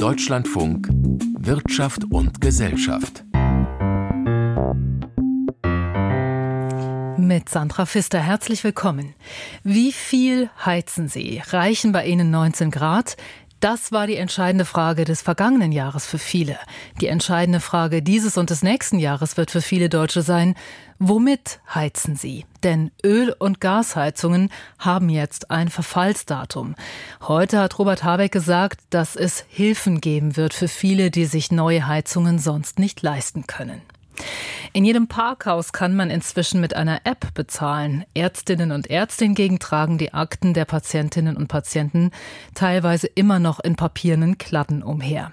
Deutschlandfunk Wirtschaft und Gesellschaft. Mit Sandra Pfister herzlich willkommen. Wie viel heizen Sie? Reichen bei Ihnen 19 Grad? Das war die entscheidende Frage des vergangenen Jahres für viele. Die entscheidende Frage dieses und des nächsten Jahres wird für viele Deutsche sein, womit heizen sie? Denn Öl- und Gasheizungen haben jetzt ein Verfallsdatum. Heute hat Robert Habeck gesagt, dass es Hilfen geben wird für viele, die sich neue Heizungen sonst nicht leisten können. In jedem Parkhaus kann man inzwischen mit einer App bezahlen. Ärztinnen und Ärzte hingegen tragen die Akten der Patientinnen und Patienten teilweise immer noch in papierenden Kladden umher.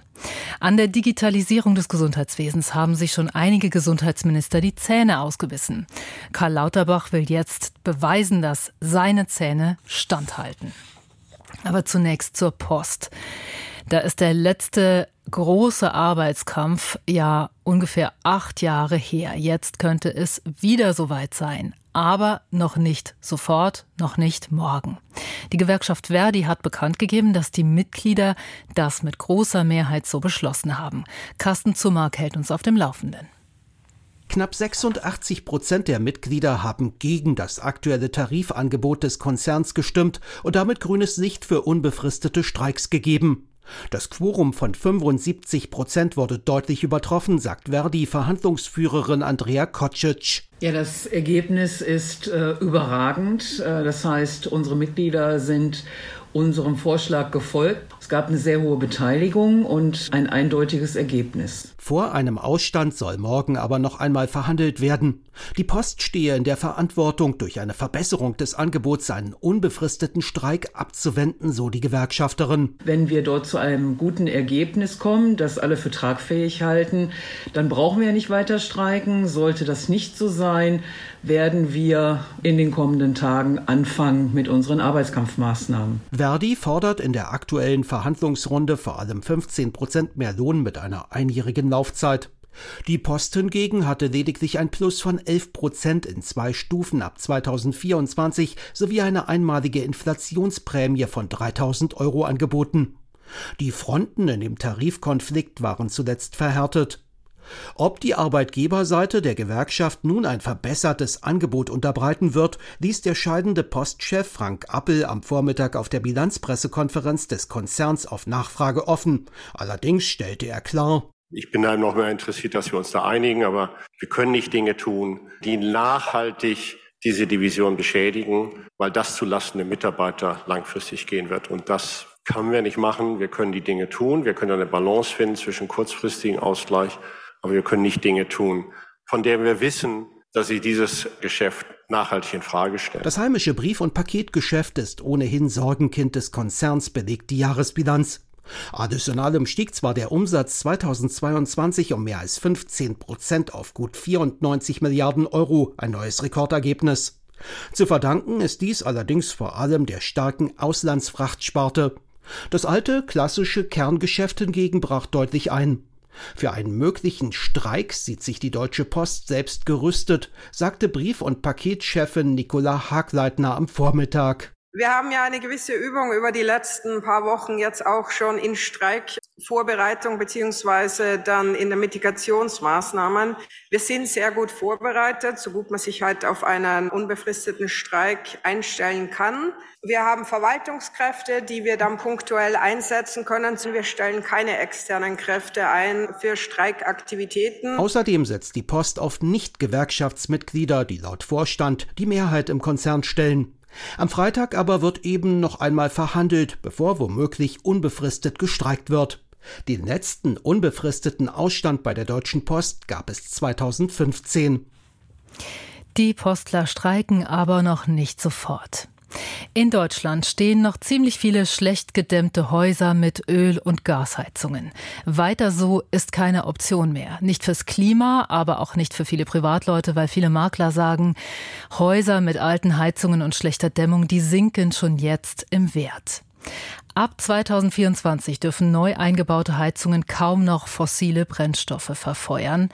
An der Digitalisierung des Gesundheitswesens haben sich schon einige Gesundheitsminister die Zähne ausgebissen. Karl Lauterbach will jetzt beweisen, dass seine Zähne standhalten. Aber zunächst zur Post. Da ist der letzte große Arbeitskampf ja ungefähr acht Jahre her. Jetzt könnte es wieder soweit sein. Aber noch nicht sofort, noch nicht morgen. Die Gewerkschaft Verdi hat bekannt gegeben, dass die Mitglieder das mit großer Mehrheit so beschlossen haben. Carsten Zumark hält uns auf dem Laufenden. Knapp 86 Prozent der Mitglieder haben gegen das aktuelle Tarifangebot des Konzerns gestimmt und damit grünes Licht für unbefristete Streiks gegeben. Das Quorum von 75 Prozent wurde deutlich übertroffen, sagt Verdi-Verhandlungsführerin Andrea Kocic. Ja, das Ergebnis ist äh, überragend. Äh, das heißt, unsere Mitglieder sind unserem Vorschlag gefolgt. Es gab eine sehr hohe Beteiligung und ein eindeutiges Ergebnis. Vor einem Ausstand soll morgen aber noch einmal verhandelt werden. Die Post stehe in der Verantwortung, durch eine Verbesserung des Angebots einen unbefristeten Streik abzuwenden, so die Gewerkschafterin. Wenn wir dort zu einem guten Ergebnis kommen, das alle für tragfähig halten, dann brauchen wir ja nicht weiter streiken. Sollte das nicht so sein, werden wir in den kommenden Tagen anfangen mit unseren Arbeitskampfmaßnahmen. Verdi fordert in der aktuellen Verhandlungsrunde vor allem 15 Prozent mehr Lohn mit einer einjährigen Laufzeit. Die Post hingegen hatte lediglich ein Plus von 11 Prozent in zwei Stufen ab 2024 sowie eine einmalige Inflationsprämie von 3000 Euro angeboten. Die Fronten in dem Tarifkonflikt waren zuletzt verhärtet. Ob die Arbeitgeberseite der Gewerkschaft nun ein verbessertes Angebot unterbreiten wird, ließ der scheidende Postchef Frank Appel am Vormittag auf der Bilanzpressekonferenz des Konzerns auf Nachfrage offen. Allerdings stellte er klar, ich bin da noch mehr interessiert, dass wir uns da einigen, aber wir können nicht Dinge tun, die nachhaltig diese Division beschädigen, weil das zulasten der Mitarbeiter langfristig gehen wird. Und das können wir nicht machen. Wir können die Dinge tun. Wir können eine Balance finden zwischen kurzfristigen Ausgleich aber wir können nicht Dinge tun, von denen wir wissen, dass sie dieses Geschäft nachhaltig in Frage stellen. Das heimische Brief- und Paketgeschäft ist ohnehin Sorgenkind des Konzerns, belegt die Jahresbilanz. Additionalem stieg zwar der Umsatz 2022 um mehr als 15 Prozent auf gut 94 Milliarden Euro, ein neues Rekordergebnis. Zu verdanken ist dies allerdings vor allem der starken Auslandsfrachtsparte. Das alte, klassische Kerngeschäft hingegen brach deutlich ein. Für einen möglichen Streik sieht sich die Deutsche Post selbst gerüstet, sagte Brief- und Paketchefin Nicola Hagleitner am Vormittag. Wir haben ja eine gewisse Übung über die letzten paar Wochen jetzt auch schon in Streikvorbereitung beziehungsweise dann in der Mitigationsmaßnahmen. Wir sind sehr gut vorbereitet, so gut man sich halt auf einen unbefristeten Streik einstellen kann. Wir haben Verwaltungskräfte, die wir dann punktuell einsetzen können. Wir stellen keine externen Kräfte ein für Streikaktivitäten. Außerdem setzt die Post auf Nicht-Gewerkschaftsmitglieder, die laut Vorstand die Mehrheit im Konzern stellen. Am Freitag aber wird eben noch einmal verhandelt, bevor womöglich unbefristet gestreikt wird. Den letzten unbefristeten Ausstand bei der Deutschen Post gab es 2015. Die Postler streiken aber noch nicht sofort. In Deutschland stehen noch ziemlich viele schlecht gedämmte Häuser mit Öl- und Gasheizungen. Weiter so ist keine Option mehr. Nicht fürs Klima, aber auch nicht für viele Privatleute, weil viele Makler sagen, Häuser mit alten Heizungen und schlechter Dämmung, die sinken schon jetzt im Wert. Ab 2024 dürfen neu eingebaute Heizungen kaum noch fossile Brennstoffe verfeuern.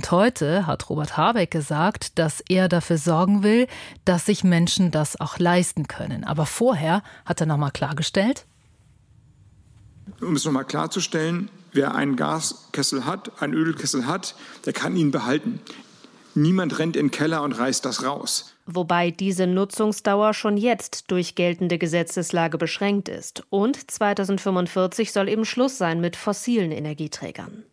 Und heute hat Robert Habeck gesagt, dass er dafür sorgen will, dass sich Menschen das auch leisten können. Aber vorher hat er nochmal klargestellt, um es nochmal klarzustellen, wer einen Gaskessel hat, einen Ölkessel hat, der kann ihn behalten. Niemand rennt in den Keller und reißt das raus wobei diese Nutzungsdauer schon jetzt durch geltende Gesetzeslage beschränkt ist. Und 2045 soll eben Schluss sein mit fossilen Energieträgern.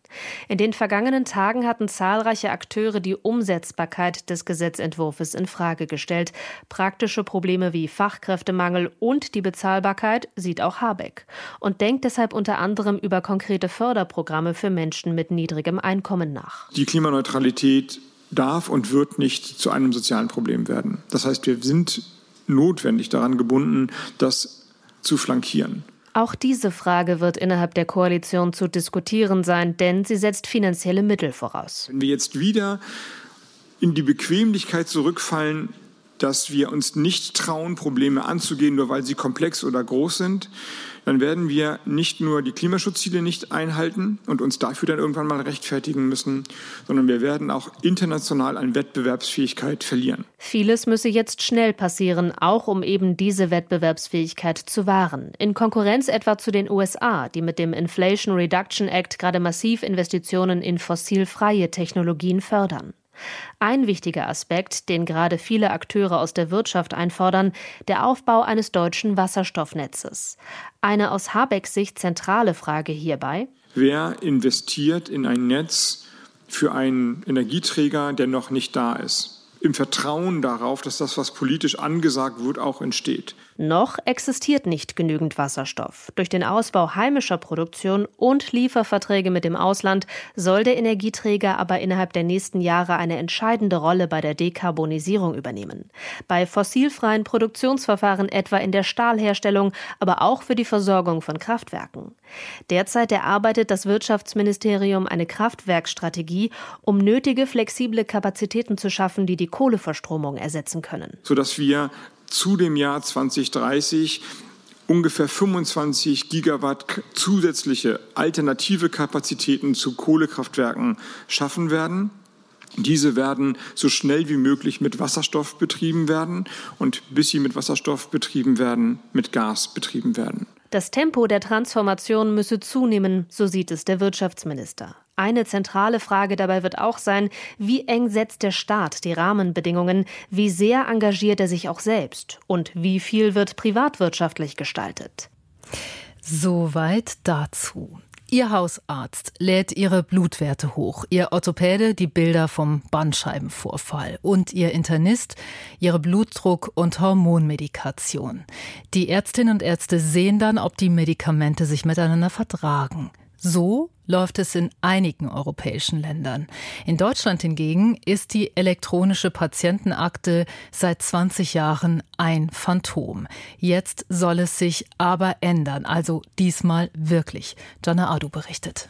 In den vergangenen Tagen hatten zahlreiche Akteure die Umsetzbarkeit des Gesetzentwurfs in Frage gestellt. Praktische Probleme wie Fachkräftemangel und die Bezahlbarkeit sieht auch Habeck und denkt deshalb unter anderem über konkrete Förderprogramme für Menschen mit niedrigem Einkommen nach. Die Klimaneutralität darf und wird nicht zu einem sozialen Problem werden. Das heißt, wir sind notwendig daran gebunden, das zu flankieren. Auch diese Frage wird innerhalb der Koalition zu diskutieren sein, denn sie setzt finanzielle Mittel voraus. Wenn wir jetzt wieder in die Bequemlichkeit zurückfallen, dass wir uns nicht trauen, Probleme anzugehen, nur weil sie komplex oder groß sind, dann werden wir nicht nur die Klimaschutzziele nicht einhalten und uns dafür dann irgendwann mal rechtfertigen müssen, sondern wir werden auch international an Wettbewerbsfähigkeit verlieren. Vieles müsse jetzt schnell passieren, auch um eben diese Wettbewerbsfähigkeit zu wahren. In Konkurrenz etwa zu den USA, die mit dem Inflation Reduction Act gerade massiv Investitionen in fossilfreie Technologien fördern. Ein wichtiger Aspekt, den gerade viele Akteure aus der Wirtschaft einfordern, der Aufbau eines deutschen Wasserstoffnetzes. Eine aus Habecks Sicht zentrale Frage hierbei. Wer investiert in ein Netz für einen Energieträger, der noch nicht da ist? Im Vertrauen darauf, dass das, was politisch angesagt wird, auch entsteht. Noch existiert nicht genügend Wasserstoff. Durch den Ausbau heimischer Produktion und Lieferverträge mit dem Ausland soll der Energieträger aber innerhalb der nächsten Jahre eine entscheidende Rolle bei der Dekarbonisierung übernehmen. Bei fossilfreien Produktionsverfahren etwa in der Stahlherstellung, aber auch für die Versorgung von Kraftwerken. Derzeit erarbeitet das Wirtschaftsministerium eine Kraftwerkstrategie, um nötige flexible Kapazitäten zu schaffen, die die Kohleverstromung ersetzen können. Sodass wir zu dem Jahr 2030 ungefähr 25 Gigawatt zusätzliche alternative Kapazitäten zu Kohlekraftwerken schaffen werden. Diese werden so schnell wie möglich mit Wasserstoff betrieben werden und bis sie mit Wasserstoff betrieben werden, mit Gas betrieben werden. Das Tempo der Transformation müsse zunehmen, so sieht es der Wirtschaftsminister. Eine zentrale Frage dabei wird auch sein, wie eng setzt der Staat die Rahmenbedingungen, wie sehr engagiert er sich auch selbst und wie viel wird privatwirtschaftlich gestaltet. Soweit dazu. Ihr Hausarzt lädt ihre Blutwerte hoch, ihr Orthopäde die Bilder vom Bandscheibenvorfall und ihr Internist ihre Blutdruck- und Hormonmedikation. Die Ärztinnen und Ärzte sehen dann, ob die Medikamente sich miteinander vertragen. So läuft es in einigen europäischen Ländern. In Deutschland hingegen ist die elektronische Patientenakte seit 20 Jahren ein Phantom. Jetzt soll es sich aber ändern, also diesmal wirklich. Jana Adu berichtet.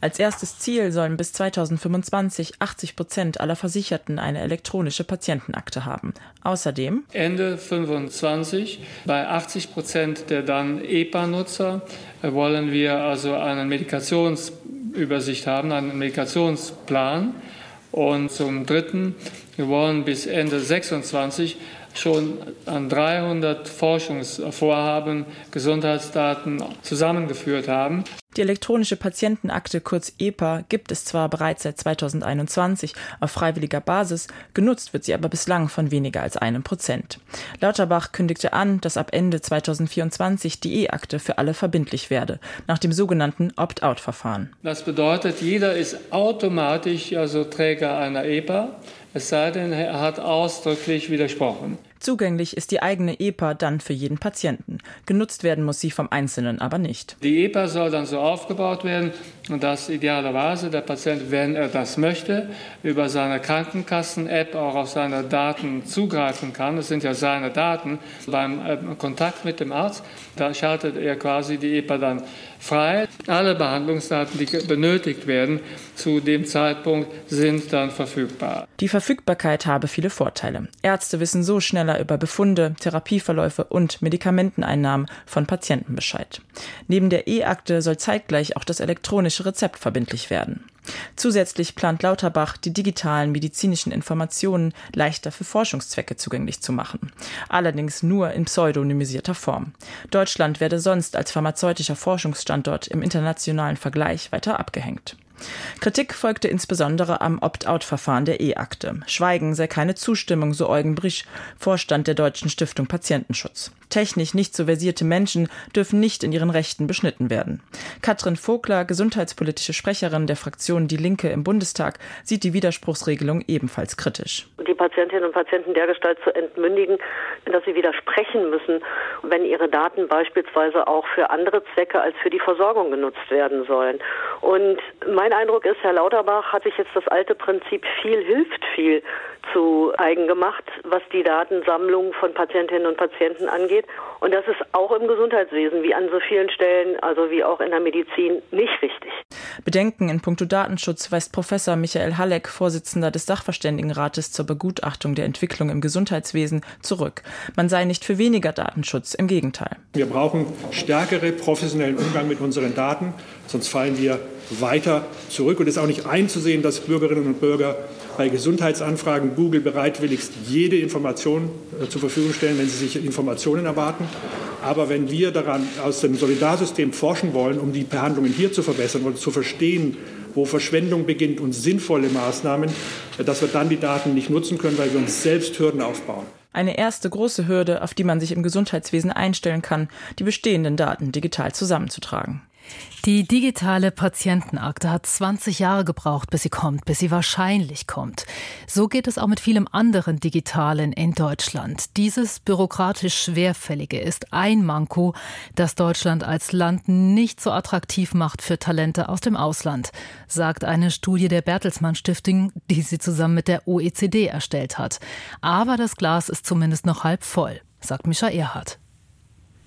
Als erstes Ziel sollen bis 2025 80 Prozent aller Versicherten eine elektronische Patientenakte haben. Außerdem Ende 25 bei 80 Prozent der dann EPA-Nutzer wollen wir also eine Medikationsübersicht haben, einen Medikationsplan. Und zum Dritten, wir wollen bis Ende 26 schon an 300 Forschungsvorhaben Gesundheitsdaten zusammengeführt haben. Die elektronische Patientenakte kurz EPA gibt es zwar bereits seit 2021 auf freiwilliger Basis, genutzt wird sie aber bislang von weniger als einem Prozent. Lauterbach kündigte an, dass ab Ende 2024 die E-Akte für alle verbindlich werde, nach dem sogenannten Opt-out-Verfahren. Das bedeutet, jeder ist automatisch also Träger einer EPA, es sei denn, er hat ausdrücklich widersprochen. Zugänglich ist die eigene EPA dann für jeden Patienten. Genutzt werden muss sie vom Einzelnen aber nicht. Die EPA soll dann so aufgebaut werden, dass idealerweise der Patient, wenn er das möchte, über seine Krankenkassen-App auch auf seine Daten zugreifen kann. Das sind ja seine Daten. Beim äh, Kontakt mit dem Arzt, da schaltet er quasi die EPA dann frei. Alle Behandlungsdaten, die benötigt werden, zu dem Zeitpunkt sind dann verfügbar. Die Verfügbarkeit habe viele Vorteile. Ärzte wissen so schneller über Befunde, Therapieverläufe und Medikamenteneinnahmen von Patienten Bescheid. Neben der E-Akte soll zeitgleich auch das elektronische Rezept verbindlich werden. Zusätzlich plant Lauterbach, die digitalen medizinischen Informationen leichter für Forschungszwecke zugänglich zu machen. Allerdings nur in pseudonymisierter Form. Deutschland werde sonst als pharmazeutischer Forschungsstandort im internationalen Vergleich weiter abgehängt. Kritik folgte insbesondere am Opt-out-Verfahren der E-Akte. Schweigen sei keine Zustimmung, so Eugen Brisch, Vorstand der Deutschen Stiftung Patientenschutz. Technisch nicht so versierte Menschen dürfen nicht in ihren Rechten beschnitten werden. Katrin Vogler, gesundheitspolitische Sprecherin der Fraktion Die Linke im Bundestag, sieht die Widerspruchsregelung ebenfalls kritisch. Die Patientinnen und Patienten dergestalt zu entmündigen, dass sie widersprechen müssen, wenn ihre Daten beispielsweise auch für andere Zwecke als für die Versorgung genutzt werden sollen. Und mein Eindruck ist, Herr Lauterbach hat sich jetzt das alte Prinzip viel hilft viel zu eigen gemacht, was die Datensammlung von Patientinnen und Patienten angeht. Und das ist auch im Gesundheitswesen wie an so vielen Stellen, also wie auch in der Medizin, nicht richtig. Bedenken in puncto Datenschutz weist Professor Michael Halleck, Vorsitzender des Sachverständigenrates zur Begutachtung der Entwicklung im Gesundheitswesen, zurück. Man sei nicht für weniger Datenschutz, im Gegenteil. Wir brauchen stärkere professionellen Umgang mit unseren Daten, sonst fallen wir weiter zurück. Und es ist auch nicht einzusehen, dass Bürgerinnen und Bürger bei Gesundheitsanfragen Google bereitwilligst jede Information äh, zur Verfügung stellen, wenn sie sich Informationen erwarten. Aber wenn wir daran aus dem Solidarsystem forschen wollen, um die Behandlungen hier zu verbessern und zu verstehen, wo Verschwendung beginnt und sinnvolle Maßnahmen, äh, dass wir dann die Daten nicht nutzen können, weil wir uns selbst Hürden aufbauen. Eine erste große Hürde, auf die man sich im Gesundheitswesen einstellen kann, die bestehenden Daten digital zusammenzutragen. Die digitale Patientenakte hat 20 Jahre gebraucht, bis sie kommt, bis sie wahrscheinlich kommt. So geht es auch mit vielem anderen Digitalen in Deutschland. Dieses bürokratisch Schwerfällige ist ein Manko, das Deutschland als Land nicht so attraktiv macht für Talente aus dem Ausland, sagt eine Studie der Bertelsmann Stiftung, die sie zusammen mit der OECD erstellt hat. Aber das Glas ist zumindest noch halb voll, sagt Mischa Erhardt.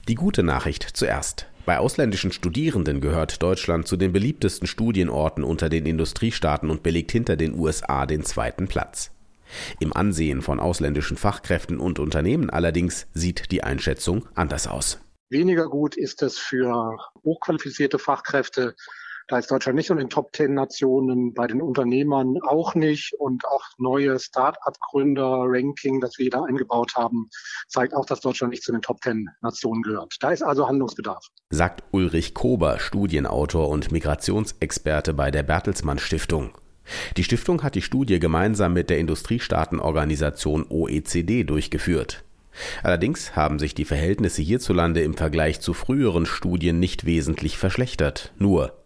Die gute Nachricht zuerst. Bei ausländischen Studierenden gehört Deutschland zu den beliebtesten Studienorten unter den Industriestaaten und belegt hinter den USA den zweiten Platz. Im Ansehen von ausländischen Fachkräften und Unternehmen allerdings sieht die Einschätzung anders aus. Weniger gut ist es für hochqualifizierte Fachkräfte da ist Deutschland nicht unter den Top Ten Nationen, bei den Unternehmern auch nicht und auch neue Start-up-Gründer-Ranking, das wir da eingebaut haben, zeigt auch, dass Deutschland nicht zu den Top Ten Nationen gehört. Da ist also Handlungsbedarf. Sagt Ulrich Kober, Studienautor und Migrationsexperte bei der Bertelsmann Stiftung. Die Stiftung hat die Studie gemeinsam mit der Industriestaatenorganisation OECD durchgeführt. Allerdings haben sich die Verhältnisse hierzulande im Vergleich zu früheren Studien nicht wesentlich verschlechtert. Nur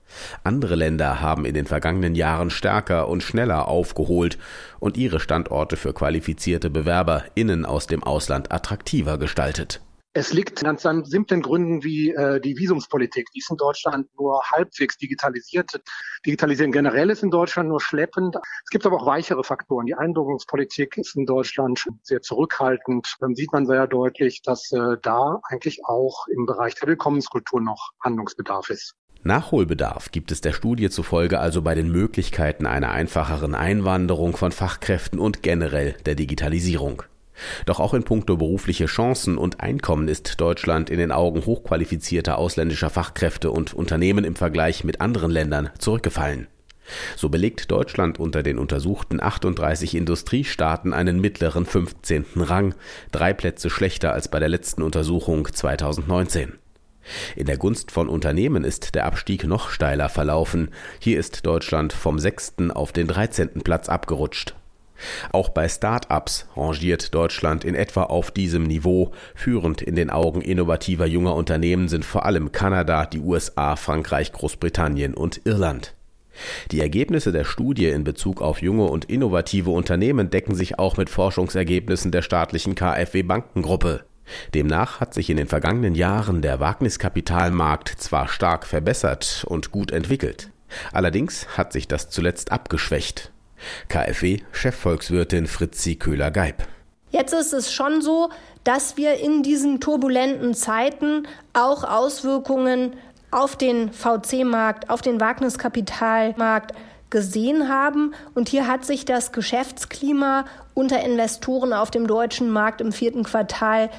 andere Länder haben in den vergangenen Jahren stärker und schneller aufgeholt und ihre Standorte für qualifizierte BewerberInnen aus dem Ausland attraktiver gestaltet. Es liegt an ganz simplen Gründen wie äh, die Visumspolitik. Die ist in Deutschland nur halbwegs digitalisiert. Digitalisieren generell ist in Deutschland nur schleppend. Es gibt aber auch weichere Faktoren. Die Einbürgerungspolitik ist in Deutschland sehr zurückhaltend. Dann sieht man sehr deutlich, dass äh, da eigentlich auch im Bereich der Willkommenskultur noch Handlungsbedarf ist. Nachholbedarf gibt es der Studie zufolge also bei den Möglichkeiten einer einfacheren Einwanderung von Fachkräften und generell der Digitalisierung. Doch auch in puncto berufliche Chancen und Einkommen ist Deutschland in den Augen hochqualifizierter ausländischer Fachkräfte und Unternehmen im Vergleich mit anderen Ländern zurückgefallen. So belegt Deutschland unter den untersuchten 38 Industriestaaten einen mittleren 15. Rang, drei Plätze schlechter als bei der letzten Untersuchung 2019. In der Gunst von Unternehmen ist der Abstieg noch steiler verlaufen. Hier ist Deutschland vom sechsten auf den dreizehnten Platz abgerutscht. Auch bei Start-ups rangiert Deutschland in etwa auf diesem Niveau. Führend in den Augen innovativer junger Unternehmen sind vor allem Kanada, die USA, Frankreich, Großbritannien und Irland. Die Ergebnisse der Studie in Bezug auf junge und innovative Unternehmen decken sich auch mit Forschungsergebnissen der staatlichen KfW Bankengruppe. Demnach hat sich in den vergangenen Jahren der Wagniskapitalmarkt zwar stark verbessert und gut entwickelt, allerdings hat sich das zuletzt abgeschwächt. KfW-Chefvolkswirtin Fritzi Köhler-Geib. Jetzt ist es schon so, dass wir in diesen turbulenten Zeiten auch Auswirkungen auf den VC-Markt, auf den Wagniskapitalmarkt gesehen haben. Und hier hat sich das Geschäftsklima unter Investoren auf dem deutschen Markt im vierten Quartal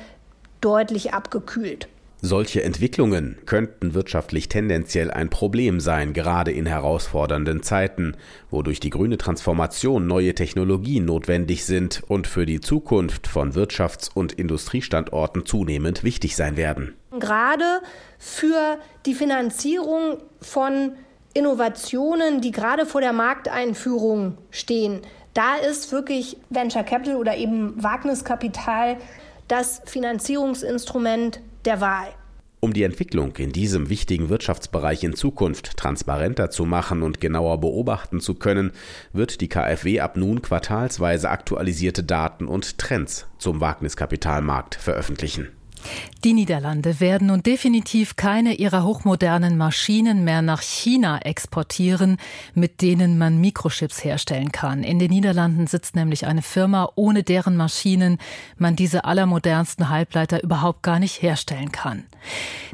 deutlich abgekühlt. Solche Entwicklungen könnten wirtschaftlich tendenziell ein Problem sein, gerade in herausfordernden Zeiten, wo durch die grüne Transformation neue Technologien notwendig sind und für die Zukunft von Wirtschafts- und Industriestandorten zunehmend wichtig sein werden. Gerade für die Finanzierung von Innovationen, die gerade vor der Markteinführung stehen, da ist wirklich Venture Capital oder eben Wagniskapital das Finanzierungsinstrument der Wahl. Um die Entwicklung in diesem wichtigen Wirtschaftsbereich in Zukunft transparenter zu machen und genauer beobachten zu können, wird die KfW ab nun quartalsweise aktualisierte Daten und Trends zum Wagniskapitalmarkt veröffentlichen. Die Niederlande werden nun definitiv keine ihrer hochmodernen Maschinen mehr nach China exportieren, mit denen man Mikrochips herstellen kann. In den Niederlanden sitzt nämlich eine Firma, ohne deren Maschinen man diese allermodernsten Halbleiter überhaupt gar nicht herstellen kann.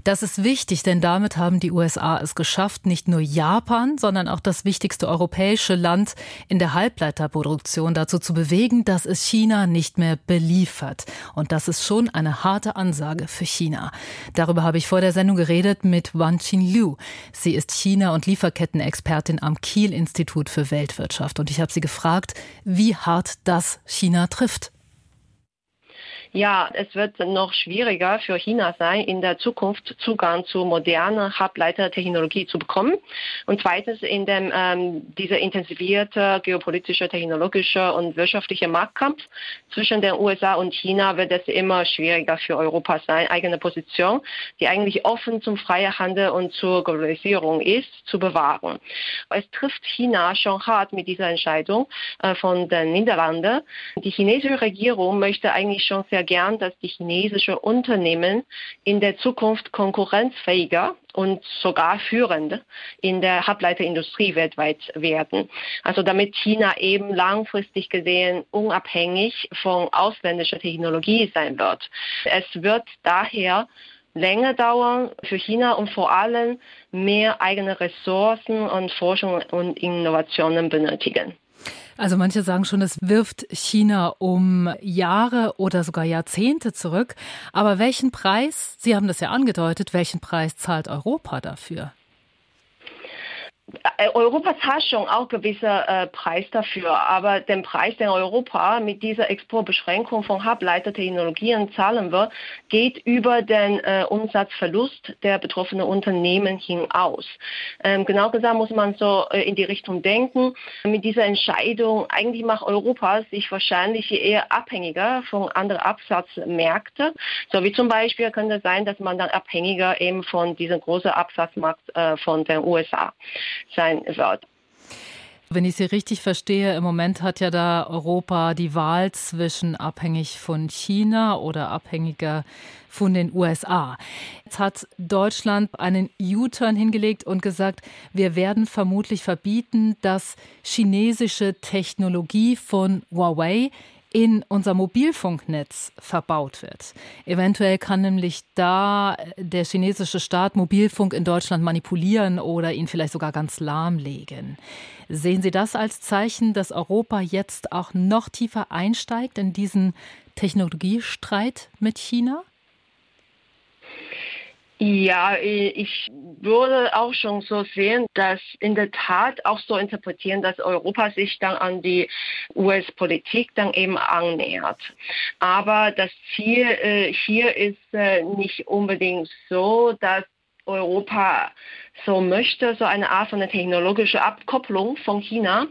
Das ist wichtig, denn damit haben die USA es geschafft, nicht nur Japan, sondern auch das wichtigste europäische Land in der Halbleiterproduktion dazu zu bewegen, dass es China nicht mehr beliefert. Und das ist schon eine harte Ansage für China. Darüber habe ich vor der Sendung geredet mit Wan Qin Liu. Sie ist China- und Lieferkettenexpertin am Kiel-Institut für Weltwirtschaft. Und ich habe sie gefragt, wie hart das China trifft. Ja, es wird noch schwieriger für China sein, in der Zukunft Zugang zu moderner Halbleitertechnologie zu bekommen. Und zweitens, in dem ähm, dieser intensivierte geopolitische, technologische und wirtschaftliche Marktkampf zwischen den USA und China wird es immer schwieriger für Europa sein, eigene Position, die eigentlich offen zum freien Handel und zur Globalisierung ist, zu bewahren. Es trifft China schon hart mit dieser Entscheidung äh, von den Niederlanden. Die chinesische Regierung möchte eigentlich schon sehr gern, dass die chinesischen Unternehmen in der Zukunft konkurrenzfähiger und sogar führend in der Halbleiterindustrie weltweit werden. Also damit China eben langfristig gesehen unabhängig von ausländischer Technologie sein wird. Es wird daher länger dauern für China und vor allem mehr eigene Ressourcen und Forschung und Innovationen benötigen. Also manche sagen schon, es wirft China um Jahre oder sogar Jahrzehnte zurück. Aber welchen Preis, Sie haben das ja angedeutet, welchen Preis zahlt Europa dafür? Äh, Europa zahlt schon auch gewisse äh, Preis dafür, aber den Preis, den Europa mit dieser Exportbeschränkung von Halbleitertechnologien zahlen wird, geht über den äh, Umsatzverlust der betroffenen Unternehmen hinaus. Ähm, genau gesagt muss man so äh, in die Richtung denken. Mit dieser Entscheidung, eigentlich macht Europa sich wahrscheinlich eher abhängiger von anderen Absatzmärkten. So wie zum Beispiel könnte es sein, dass man dann abhängiger eben von diesem großen Absatzmarkt äh, von den USA sein wird. Wenn ich Sie richtig verstehe, im Moment hat ja da Europa die Wahl zwischen abhängig von China oder abhängiger von den USA. Jetzt hat Deutschland einen U-Turn hingelegt und gesagt, wir werden vermutlich verbieten, dass chinesische Technologie von Huawei in unser Mobilfunknetz verbaut wird. Eventuell kann nämlich da der chinesische Staat Mobilfunk in Deutschland manipulieren oder ihn vielleicht sogar ganz lahmlegen. Sehen Sie das als Zeichen, dass Europa jetzt auch noch tiefer einsteigt in diesen Technologiestreit mit China? Ja, ich würde auch schon so sehen, dass in der Tat auch so interpretieren, dass Europa sich dann an die US-Politik dann eben annähert. Aber das Ziel äh, hier ist äh, nicht unbedingt so, dass Europa so möchte, so eine Art von technologische Abkopplung von China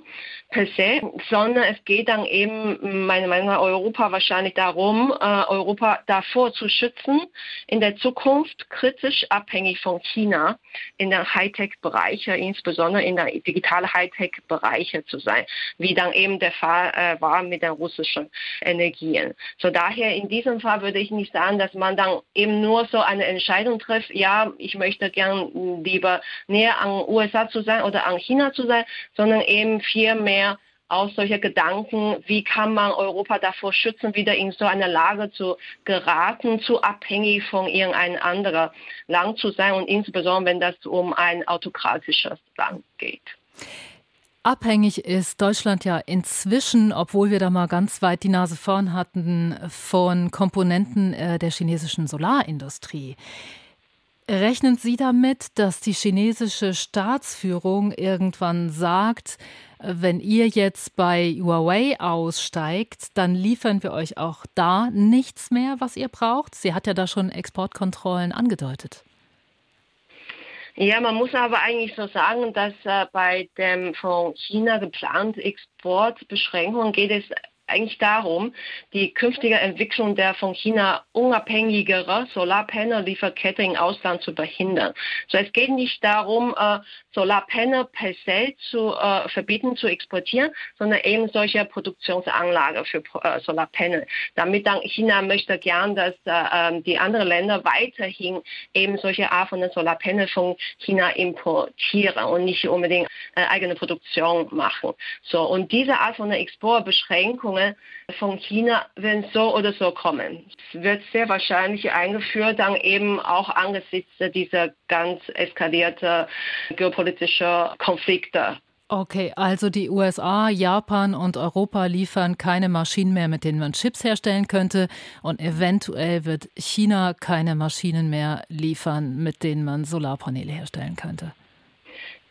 per se, sondern es geht dann eben, meiner Meinung nach, Europa wahrscheinlich darum, äh, Europa davor zu schützen, in der Zukunft kritisch abhängig von China in den Hightech-Bereiche, insbesondere in der digitalen Hightech-Bereiche zu sein, wie dann eben der Fall äh, war mit den russischen Energien. So daher in diesem Fall würde ich nicht sagen, dass man dann eben nur so eine Entscheidung trifft, ja, ich möchte gern lieber näher an USA zu sein oder an China zu sein, sondern eben viel mehr aus solcher Gedanken, wie kann man Europa davor schützen, wieder in so eine Lage zu geraten, zu abhängig von irgendeinem anderen Land zu sein und insbesondere, wenn das um ein autokratisches Land geht. Abhängig ist Deutschland ja inzwischen, obwohl wir da mal ganz weit die Nase vorn hatten, von Komponenten äh, der chinesischen Solarindustrie. Rechnen Sie damit, dass die chinesische Staatsführung irgendwann sagt, wenn ihr jetzt bei Huawei aussteigt, dann liefern wir euch auch da nichts mehr, was ihr braucht? Sie hat ja da schon Exportkontrollen angedeutet. Ja, man muss aber eigentlich so sagen, dass äh, bei dem von China geplanten Exportbeschränkungen geht es eigentlich darum, die künftige Entwicklung der von China unabhängigere Solarpanel-Lieferkette im Ausland zu verhindern. So, es geht nicht darum, äh, Solarpanel per se zu äh, verbieten, zu exportieren, sondern eben solche Produktionsanlagen für äh, Solarpanel. Damit dann China möchte gern, dass äh, ähm, die anderen Länder weiterhin eben solche Art von Solarpanel von China importieren und nicht unbedingt äh, eigene Produktion machen. So, und diese Art von Exportbeschränkungen von China werden so oder so kommen. Es wird sehr wahrscheinlich eingeführt, dann eben auch angesichts dieser ganz eskalierten geopolitischen Konflikte. Okay, also die USA, Japan und Europa liefern keine Maschinen mehr, mit denen man Chips herstellen könnte. Und eventuell wird China keine Maschinen mehr liefern, mit denen man Solarpaneele herstellen könnte.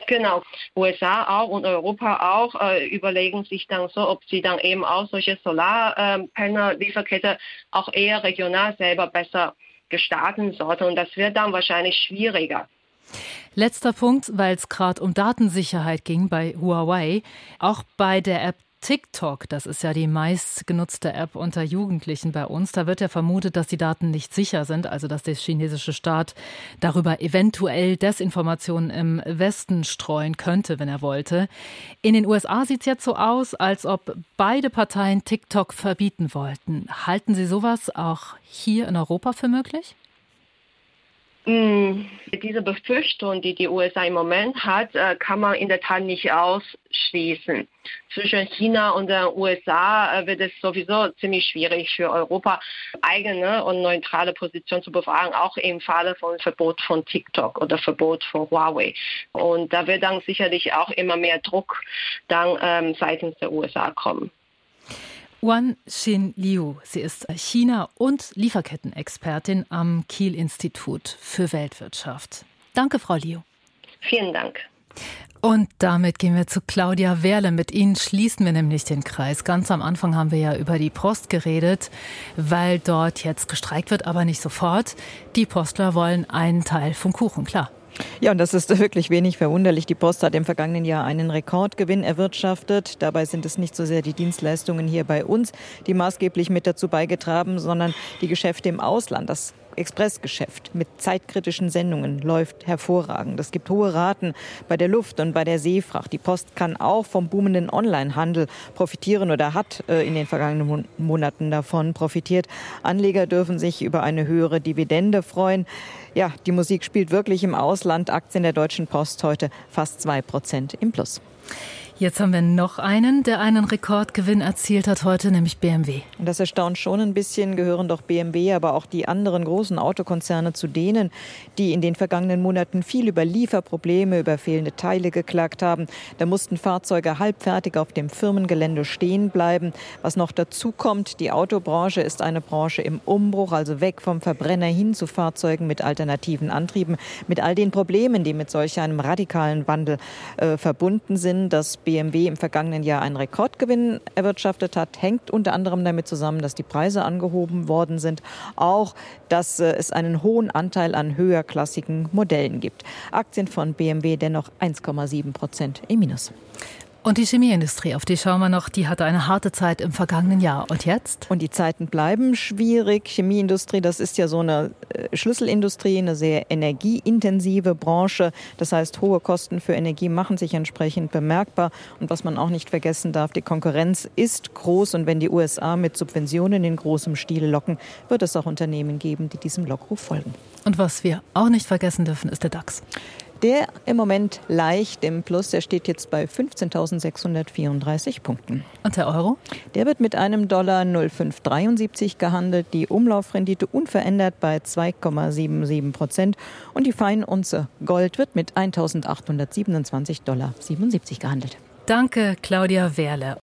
Genau, USA auch und Europa auch äh, überlegen sich dann so, ob sie dann eben auch solche Solarpanel-Lieferkette auch eher regional selber besser gestalten sollten. Und das wird dann wahrscheinlich schwieriger. Letzter Punkt, weil es gerade um Datensicherheit ging bei Huawei. Auch bei der App TikTok, das ist ja die meistgenutzte App unter Jugendlichen bei uns, da wird ja vermutet, dass die Daten nicht sicher sind, also dass der chinesische Staat darüber eventuell Desinformationen im Westen streuen könnte, wenn er wollte. In den USA sieht es jetzt so aus, als ob beide Parteien TikTok verbieten wollten. Halten Sie sowas auch hier in Europa für möglich? Mm, diese Befürchtung, die die USA im Moment hat, äh, kann man in der Tat nicht ausschließen. Zwischen China und den USA äh, wird es sowieso ziemlich schwierig für Europa, eigene und neutrale Position zu bewahren, auch im Falle von Verbot von TikTok oder Verbot von Huawei. Und da wird dann sicherlich auch immer mehr Druck dann ähm, seitens der USA kommen. Wan Xin Liu. Sie ist China- und Lieferkettenexpertin am Kiel-Institut für Weltwirtschaft. Danke, Frau Liu. Vielen Dank. Und damit gehen wir zu Claudia Werle. Mit Ihnen schließen wir nämlich den Kreis. Ganz am Anfang haben wir ja über die Post geredet, weil dort jetzt gestreikt wird, aber nicht sofort. Die Postler wollen einen Teil vom Kuchen, klar. Ja, und das ist wirklich wenig verwunderlich. Die Post hat im vergangenen Jahr einen Rekordgewinn erwirtschaftet. Dabei sind es nicht so sehr die Dienstleistungen hier bei uns, die maßgeblich mit dazu beigetragen, sondern die Geschäfte im Ausland. Das Expressgeschäft mit zeitkritischen Sendungen läuft hervorragend. Es gibt hohe Raten bei der Luft- und bei der Seefracht. Die Post kann auch vom boomenden Onlinehandel profitieren oder hat äh, in den vergangenen Monaten davon profitiert. Anleger dürfen sich über eine höhere Dividende freuen. Ja, die Musik spielt wirklich im Ausland. Aktien der Deutschen Post heute fast zwei Prozent im Plus. Jetzt haben wir noch einen, der einen Rekordgewinn erzielt hat heute, nämlich BMW. Das erstaunt schon ein bisschen, gehören doch BMW, aber auch die anderen großen Autokonzerne zu denen, die in den vergangenen Monaten viel über Lieferprobleme, über fehlende Teile geklagt haben. Da mussten Fahrzeuge halbfertig auf dem Firmengelände stehen bleiben. Was noch dazu kommt, die Autobranche ist eine Branche im Umbruch, also weg vom Verbrenner hin zu Fahrzeugen mit alternativen Antrieben, mit all den Problemen, die mit solch einem radikalen Wandel äh, verbunden sind. Das BMW im vergangenen Jahr einen Rekordgewinn erwirtschaftet hat, hängt unter anderem damit zusammen, dass die Preise angehoben worden sind, auch dass äh, es einen hohen Anteil an höherklassigen Modellen gibt. Aktien von BMW dennoch 1,7 Prozent im Minus. Und die Chemieindustrie, auf die schauen wir noch, die hatte eine harte Zeit im vergangenen Jahr. Und jetzt? Und die Zeiten bleiben schwierig. Chemieindustrie, das ist ja so eine äh, Schlüsselindustrie, eine sehr energieintensive Branche. Das heißt, hohe Kosten für Energie machen sich entsprechend bemerkbar. Und was man auch nicht vergessen darf, die Konkurrenz ist groß. Und wenn die USA mit Subventionen in großem Stil locken, wird es auch Unternehmen geben, die diesem Lockruf folgen. Und was wir auch nicht vergessen dürfen, ist der DAX. Der im Moment leicht im Plus, der steht jetzt bei 15.634 Punkten. Und der Euro? Der wird mit einem Dollar 0,573 gehandelt, die Umlaufrendite unverändert bei 2,77 Prozent und die Feinunze Gold wird mit 1.827,77 Dollar gehandelt. Danke, Claudia Werle.